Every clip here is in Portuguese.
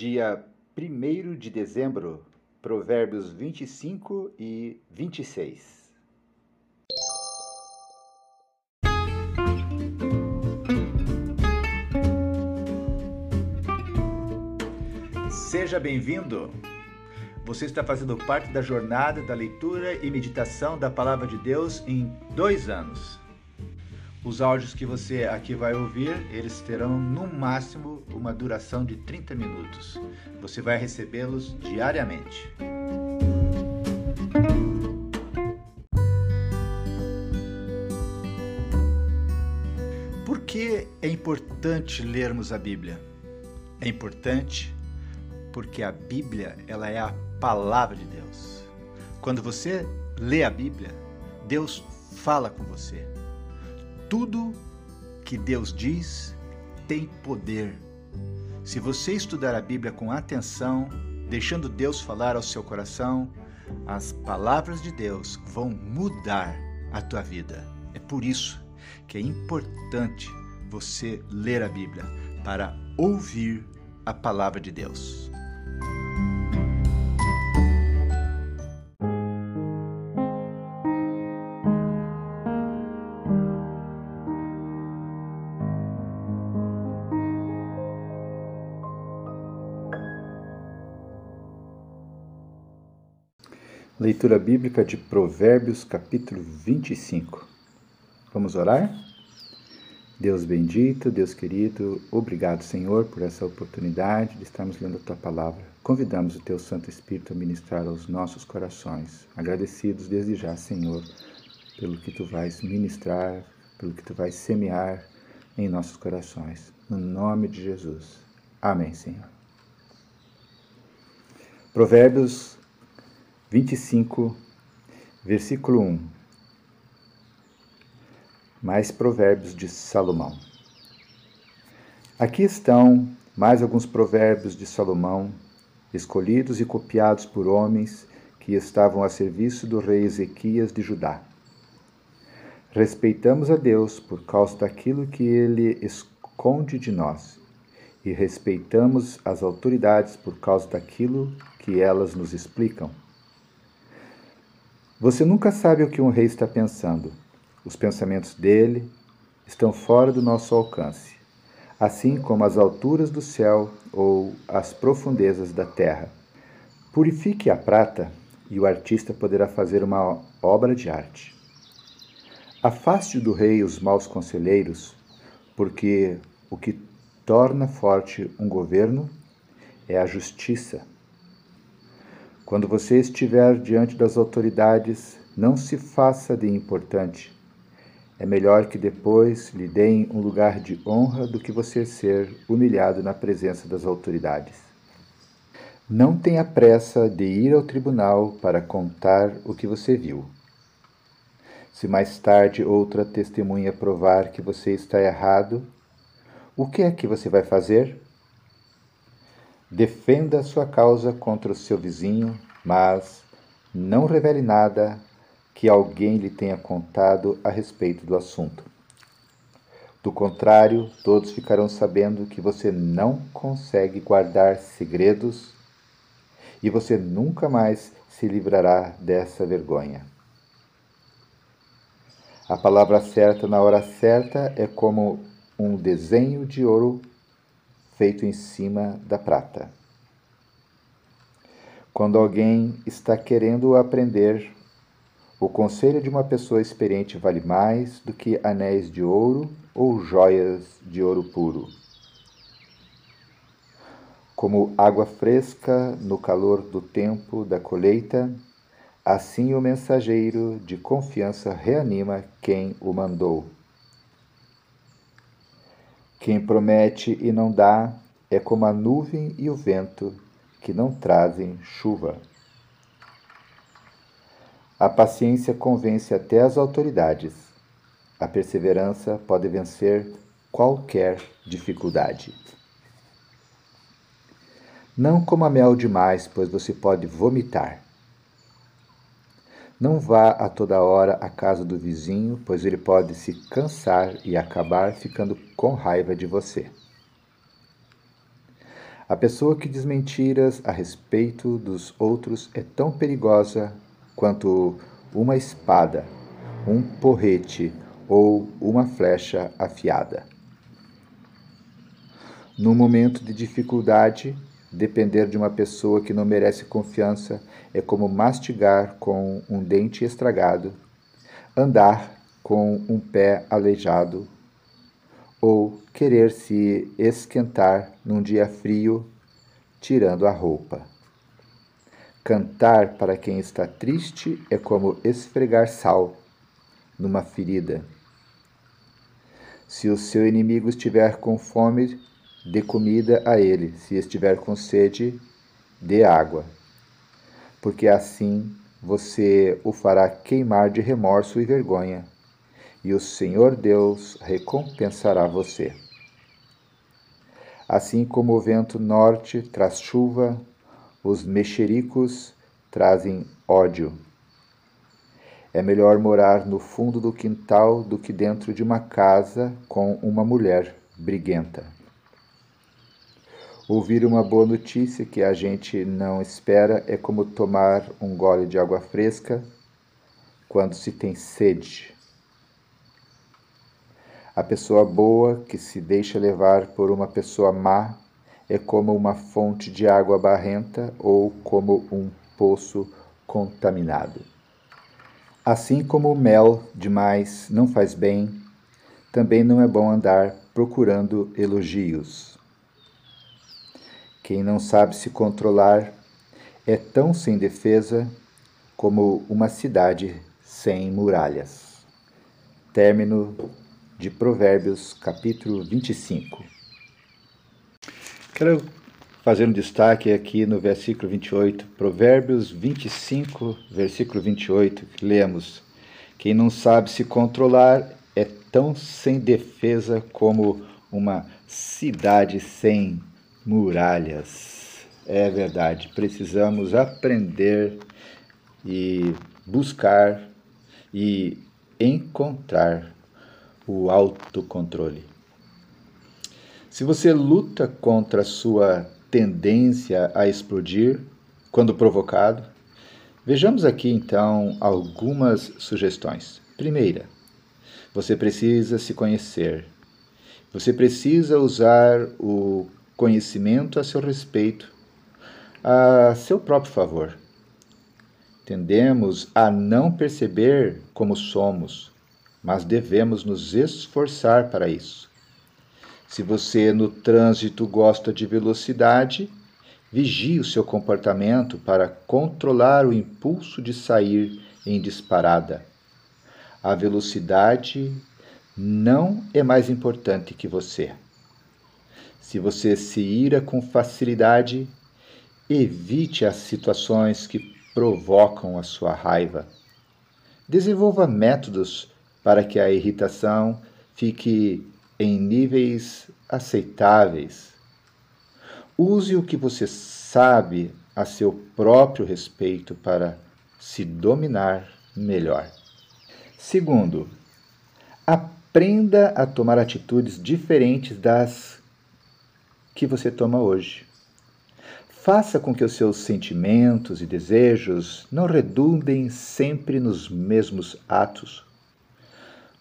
dia 1 de dezembro, Provérbios 25 e 26. Seja bem-vindo! Você está fazendo parte da jornada da leitura e meditação da Palavra de Deus em dois anos. Os áudios que você aqui vai ouvir, eles terão no máximo uma duração de 30 minutos. Você vai recebê-los diariamente. Por que é importante lermos a Bíblia? É importante porque a Bíblia, ela é a palavra de Deus. Quando você lê a Bíblia, Deus fala com você tudo que Deus diz tem poder. Se você estudar a Bíblia com atenção, deixando Deus falar ao seu coração, as palavras de Deus vão mudar a tua vida. É por isso que é importante você ler a Bíblia para ouvir a palavra de Deus. Leitura bíblica de Provérbios, capítulo 25. Vamos orar? Deus bendito, Deus querido, obrigado, Senhor, por essa oportunidade de estarmos lendo a tua palavra. Convidamos o teu Santo Espírito a ministrar aos nossos corações. Agradecidos desde já, Senhor, pelo que tu vais ministrar, pelo que tu vais semear em nossos corações. No nome de Jesus. Amém, Senhor. Provérbios 25, versículo 1. Mais provérbios de Salomão. Aqui estão mais alguns provérbios de Salomão, escolhidos e copiados por homens que estavam a serviço do rei Ezequias de Judá. Respeitamos a Deus por causa daquilo que ele esconde de nós, e respeitamos as autoridades por causa daquilo que elas nos explicam. Você nunca sabe o que um rei está pensando. Os pensamentos dele estão fora do nosso alcance, assim como as alturas do céu ou as profundezas da terra. Purifique a prata e o artista poderá fazer uma obra de arte. Afaste do rei os maus conselheiros, porque o que torna forte um governo é a justiça. Quando você estiver diante das autoridades, não se faça de importante. É melhor que depois lhe deem um lugar de honra do que você ser humilhado na presença das autoridades. Não tenha pressa de ir ao tribunal para contar o que você viu. Se mais tarde outra testemunha provar que você está errado, o que é que você vai fazer? Defenda a sua causa contra o seu vizinho, mas não revele nada que alguém lhe tenha contado a respeito do assunto. Do contrário, todos ficarão sabendo que você não consegue guardar segredos e você nunca mais se livrará dessa vergonha. A palavra certa na hora certa é como um desenho de ouro feito em cima da prata. Quando alguém está querendo aprender, o conselho de uma pessoa experiente vale mais do que anéis de ouro ou joias de ouro puro. Como água fresca no calor do tempo da colheita, assim o mensageiro de confiança reanima quem o mandou. Quem promete e não dá é como a nuvem e o vento que não trazem chuva. A paciência convence até as autoridades. A perseverança pode vencer qualquer dificuldade. Não coma mel demais, pois você pode vomitar. Não vá a toda hora à casa do vizinho, pois ele pode se cansar e acabar ficando com raiva de você. A pessoa que diz mentiras a respeito dos outros é tão perigosa quanto uma espada, um porrete ou uma flecha afiada. No momento de dificuldade, depender de uma pessoa que não merece confiança é como mastigar com um dente estragado, andar com um pé aleijado ou querer se esquentar num dia frio, tirando a roupa. Cantar para quem está triste é como esfregar sal numa ferida. Se o seu inimigo estiver com fome, dê comida a ele. Se estiver com sede, dê água. Porque assim você o fará queimar de remorso e vergonha e o Senhor Deus recompensará você. Assim como o vento norte traz chuva, os mexericos trazem ódio. É melhor morar no fundo do quintal do que dentro de uma casa com uma mulher briguenta. Ouvir uma boa notícia que a gente não espera é como tomar um gole de água fresca quando se tem sede. A pessoa boa que se deixa levar por uma pessoa má é como uma fonte de água barrenta ou como um poço contaminado. Assim como o mel demais não faz bem, também não é bom andar procurando elogios. Quem não sabe se controlar é tão sem defesa como uma cidade sem muralhas. Término de Provérbios, capítulo 25. Quero fazer um destaque aqui no versículo 28, Provérbios 25, versículo 28, que lemos: Quem não sabe se controlar é tão sem defesa como uma cidade sem muralhas. É verdade, precisamos aprender e buscar e encontrar o autocontrole. Se você luta contra a sua tendência a explodir quando provocado, vejamos aqui então algumas sugestões. Primeira, você precisa se conhecer. Você precisa usar o conhecimento a seu respeito, a seu próprio favor. Tendemos a não perceber como somos, mas devemos nos esforçar para isso. Se você no trânsito gosta de velocidade, vigie o seu comportamento para controlar o impulso de sair em disparada. A velocidade não é mais importante que você. Se você se ira com facilidade, evite as situações que provocam a sua raiva. Desenvolva métodos para que a irritação fique em níveis aceitáveis. Use o que você sabe a seu próprio respeito para se dominar melhor. Segundo, aprenda a tomar atitudes diferentes das que você toma hoje. Faça com que os seus sentimentos e desejos não redundem sempre nos mesmos atos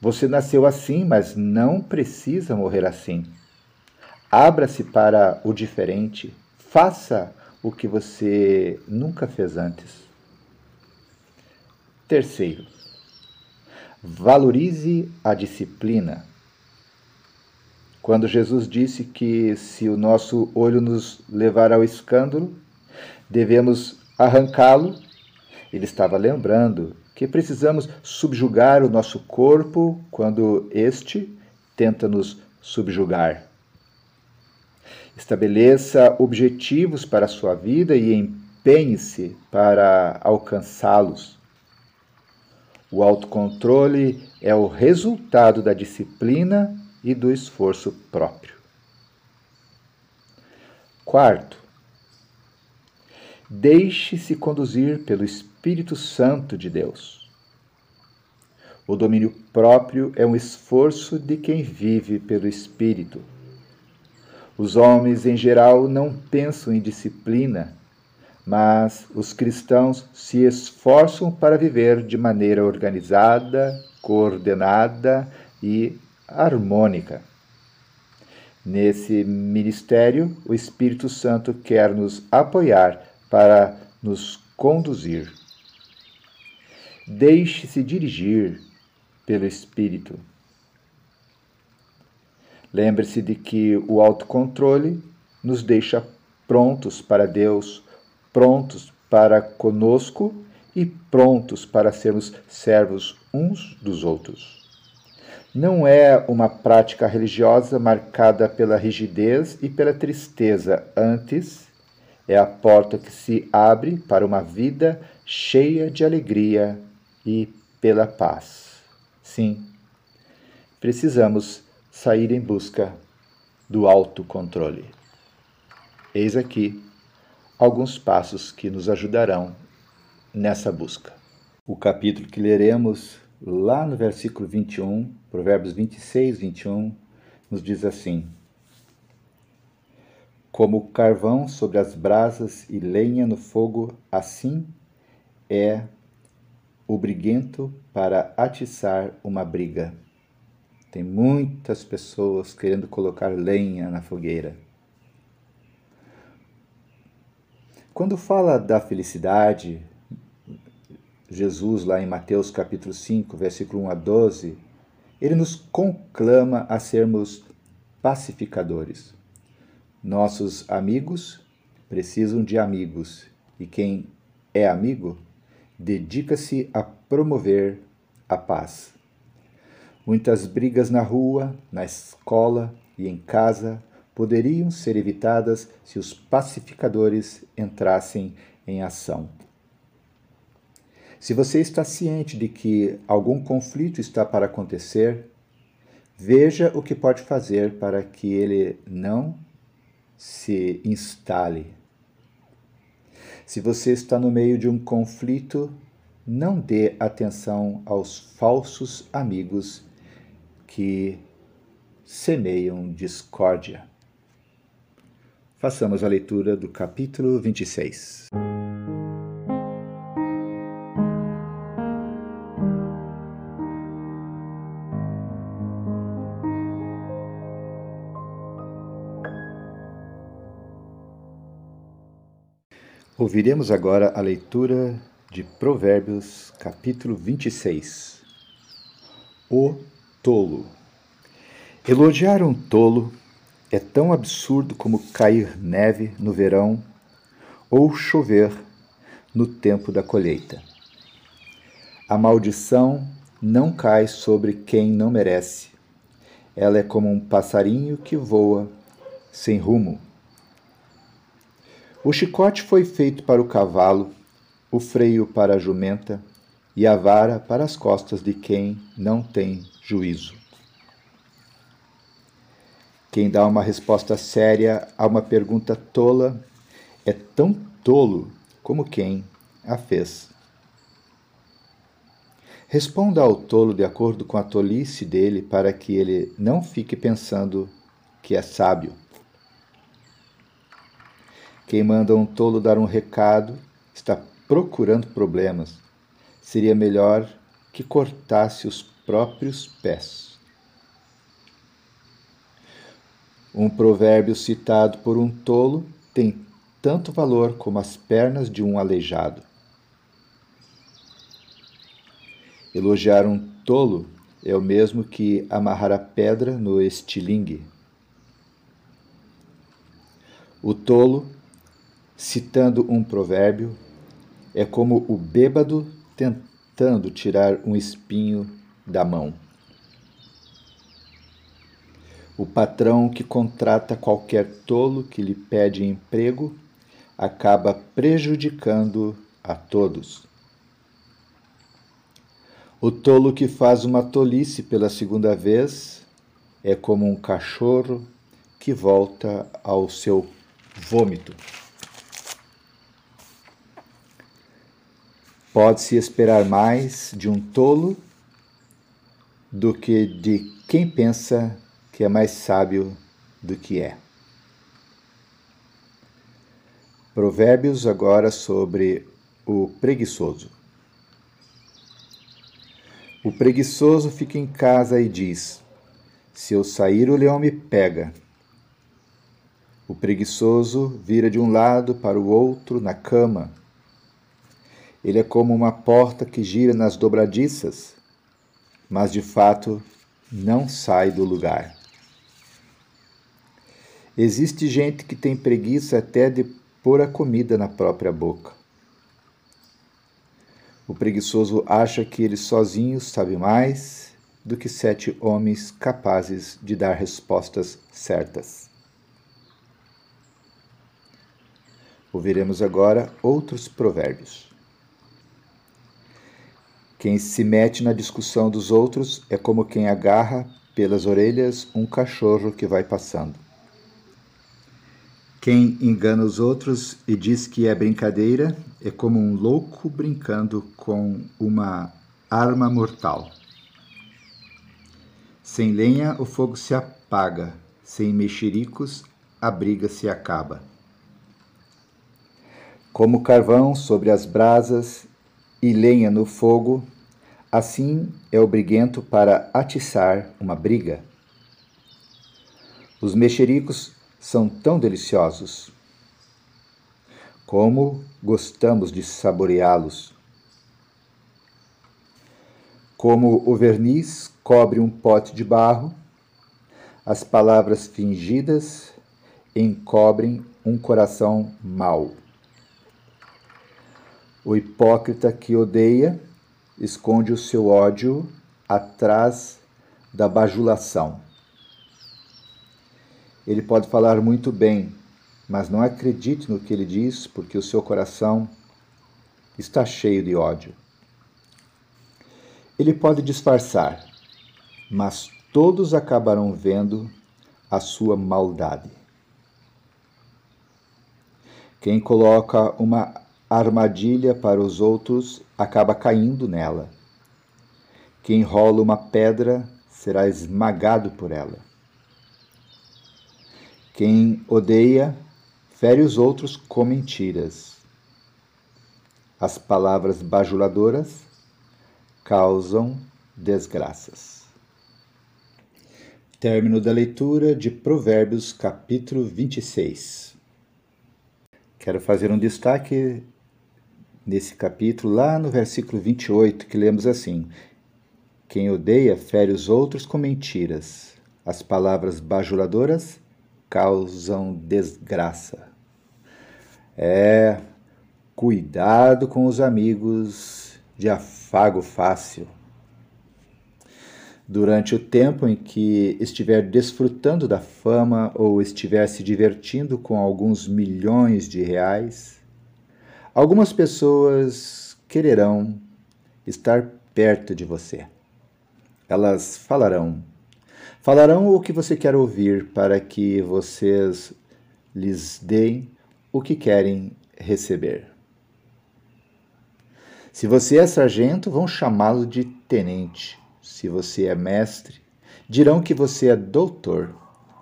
você nasceu assim, mas não precisa morrer assim. Abra-se para o diferente. Faça o que você nunca fez antes. Terceiro, valorize a disciplina. Quando Jesus disse que se o nosso olho nos levar ao escândalo, devemos arrancá-lo, ele estava lembrando que precisamos subjugar o nosso corpo quando este tenta nos subjugar. Estabeleça objetivos para a sua vida e empenhe-se para alcançá-los. O autocontrole é o resultado da disciplina e do esforço próprio. Quarto, deixe-se conduzir pelo Espírito Santo de Deus. O domínio próprio é um esforço de quem vive pelo Espírito. Os homens em geral não pensam em disciplina, mas os cristãos se esforçam para viver de maneira organizada, coordenada e harmônica. Nesse ministério, o Espírito Santo quer nos apoiar para nos conduzir. Deixe-se dirigir pelo Espírito. Lembre-se de que o autocontrole nos deixa prontos para Deus, prontos para conosco e prontos para sermos servos uns dos outros. Não é uma prática religiosa marcada pela rigidez e pela tristeza, antes, é a porta que se abre para uma vida cheia de alegria e pela paz. Sim, precisamos sair em busca do autocontrole. Eis aqui alguns passos que nos ajudarão nessa busca. O capítulo que leremos lá no versículo 21, Provérbios 26, 21, nos diz assim: Como carvão sobre as brasas e lenha no fogo, assim é o briguento para atiçar uma briga. Tem muitas pessoas querendo colocar lenha na fogueira. Quando fala da felicidade, Jesus, lá em Mateus capítulo 5, versículo 1 a 12, ele nos conclama a sermos pacificadores. Nossos amigos precisam de amigos, e quem é amigo dedica-se a promover a paz. Muitas brigas na rua, na escola e em casa poderiam ser evitadas se os pacificadores entrassem em ação. Se você está ciente de que algum conflito está para acontecer, veja o que pode fazer para que ele não se instale. Se você está no meio de um conflito, não dê atenção aos falsos amigos que semeiam discórdia. Façamos a leitura do capítulo 26. Ouviremos agora a leitura de Provérbios, capítulo 26. O tolo. Elogiar um tolo é tão absurdo como cair neve no verão ou chover no tempo da colheita. A maldição não cai sobre quem não merece. Ela é como um passarinho que voa sem rumo. O chicote foi feito para o cavalo, o freio para a jumenta e a vara para as costas de quem não tem juízo. Quem dá uma resposta séria a uma pergunta tola é tão tolo como quem a fez. Responda ao tolo de acordo com a tolice dele para que ele não fique pensando que é sábio. Quem manda um tolo dar um recado está procurando problemas. Seria melhor que cortasse os próprios pés. Um provérbio citado por um tolo tem tanto valor como as pernas de um aleijado. Elogiar um tolo é o mesmo que amarrar a pedra no estilingue. O tolo, citando um provérbio, é como o bêbado tentando tirar um espinho da mão. O patrão que contrata qualquer tolo que lhe pede emprego acaba prejudicando a todos. O tolo que faz uma tolice pela segunda vez é como um cachorro que volta ao seu vômito. Pode-se esperar mais de um tolo do que de quem pensa que é mais sábio do que é. Provérbios agora sobre o preguiçoso. O preguiçoso fica em casa e diz: Se eu sair, o leão me pega. O preguiçoso vira de um lado para o outro na cama. Ele é como uma porta que gira nas dobradiças, mas de fato não sai do lugar. Existe gente que tem preguiça até de pôr a comida na própria boca. O preguiçoso acha que ele sozinho sabe mais do que sete homens capazes de dar respostas certas. Ouviremos agora outros provérbios. Quem se mete na discussão dos outros é como quem agarra pelas orelhas um cachorro que vai passando. Quem engana os outros e diz que é brincadeira é como um louco brincando com uma arma mortal. Sem lenha o fogo se apaga, sem mexericos a briga se acaba. Como carvão sobre as brasas e lenha no fogo, assim é o briguento para atiçar uma briga. Os mexericos são tão deliciosos. Como gostamos de saboreá-los. Como o verniz cobre um pote de barro, as palavras fingidas encobrem um coração mau. O hipócrita que odeia esconde o seu ódio atrás da bajulação. Ele pode falar muito bem, mas não acredite no que ele diz, porque o seu coração está cheio de ódio. Ele pode disfarçar, mas todos acabarão vendo a sua maldade. Quem coloca uma armadilha para os outros acaba caindo nela. Quem rola uma pedra será esmagado por ela. Quem odeia, fere os outros com mentiras. As palavras bajuladoras causam desgraças. Término da leitura de Provérbios, capítulo 26. Quero fazer um destaque nesse capítulo, lá no versículo 28, que lemos assim: Quem odeia fere os outros com mentiras. As palavras bajuladoras causam desgraça. É, cuidado com os amigos de afago fácil. Durante o tempo em que estiver desfrutando da fama ou estiver se divertindo com alguns milhões de reais, algumas pessoas quererão estar perto de você. Elas falarão Falarão o que você quer ouvir para que vocês lhes deem o que querem receber. Se você é sargento, vão chamá-lo de tenente. Se você é mestre, dirão que você é doutor.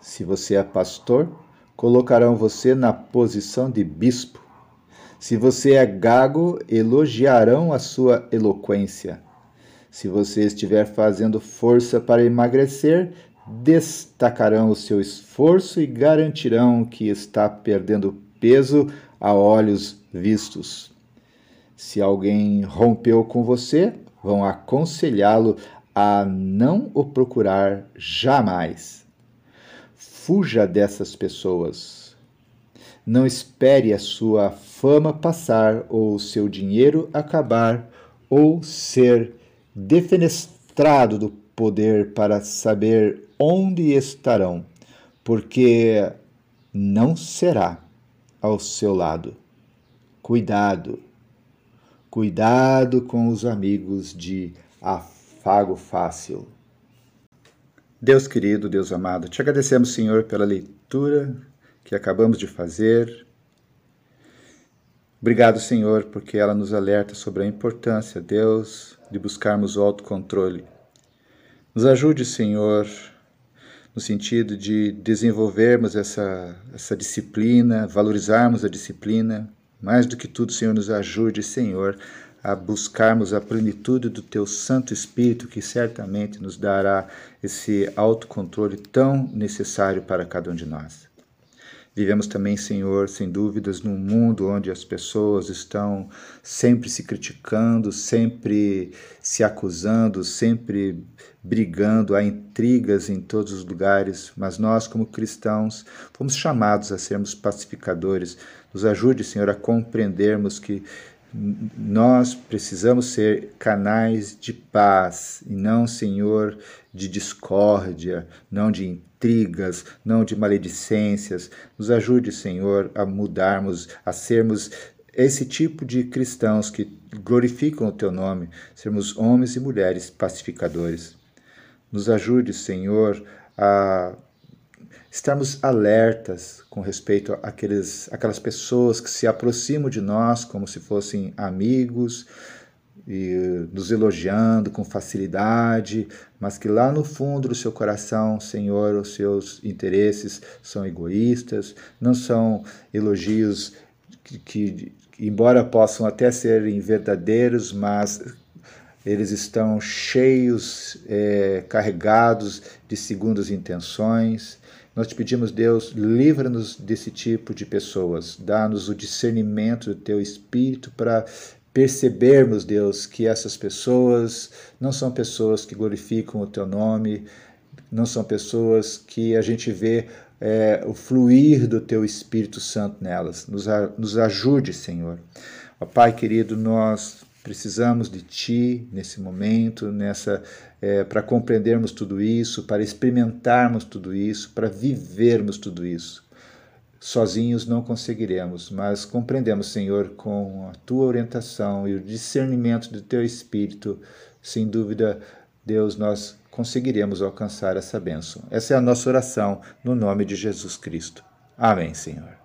Se você é pastor, colocarão você na posição de bispo. Se você é gago, elogiarão a sua eloquência. Se você estiver fazendo força para emagrecer, destacarão o seu esforço e garantirão que está perdendo peso a olhos vistos. Se alguém rompeu com você, vão aconselhá-lo a não o procurar jamais. Fuja dessas pessoas. Não espere a sua fama passar ou seu dinheiro acabar ou ser defenestrado do poder para saber onde estarão, porque não será ao seu lado. Cuidado, cuidado com os amigos de afago fácil. Deus querido, Deus amado, te agradecemos, Senhor, pela leitura que acabamos de fazer. Obrigado, Senhor, porque ela nos alerta sobre a importância, Deus, de buscarmos o autocontrole. Nos ajude, Senhor, no sentido de desenvolvermos essa, essa disciplina, valorizarmos a disciplina. Mais do que tudo, Senhor, nos ajude, Senhor, a buscarmos a plenitude do Teu Santo Espírito, que certamente nos dará esse autocontrole tão necessário para cada um de nós. Vivemos também, Senhor, sem dúvidas, num mundo onde as pessoas estão sempre se criticando, sempre se acusando, sempre brigando, há intrigas em todos os lugares, mas nós, como cristãos, fomos chamados a sermos pacificadores. Nos ajude, Senhor, a compreendermos que nós precisamos ser canais de paz e não, Senhor, de discórdia, não de intrigas, não de maledicências. Nos ajude, Senhor, a mudarmos, a sermos esse tipo de cristãos que glorificam o teu nome, sermos homens e mulheres pacificadores. Nos ajude, Senhor, a estarmos alertas com respeito àqueles, àquelas pessoas que se aproximam de nós como se fossem amigos, e nos elogiando com facilidade, mas que lá no fundo do seu coração, Senhor, os seus interesses são egoístas, não são elogios que, que embora possam até serem verdadeiros, mas eles estão cheios, é, carregados de segundas intenções. Nós te pedimos, Deus, livra-nos desse tipo de pessoas, dá-nos o discernimento do teu espírito para percebermos, Deus, que essas pessoas não são pessoas que glorificam o teu nome, não são pessoas que a gente vê é, o fluir do teu Espírito Santo nelas. Nos, nos ajude, Senhor. Ó Pai querido, nós precisamos de Ti nesse momento, nessa é, para compreendermos tudo isso, para experimentarmos tudo isso, para vivermos tudo isso. Sozinhos não conseguiremos, mas compreendemos, Senhor, com a tua orientação e o discernimento do teu espírito, sem dúvida, Deus, nós conseguiremos alcançar essa bênção. Essa é a nossa oração no nome de Jesus Cristo. Amém, Senhor.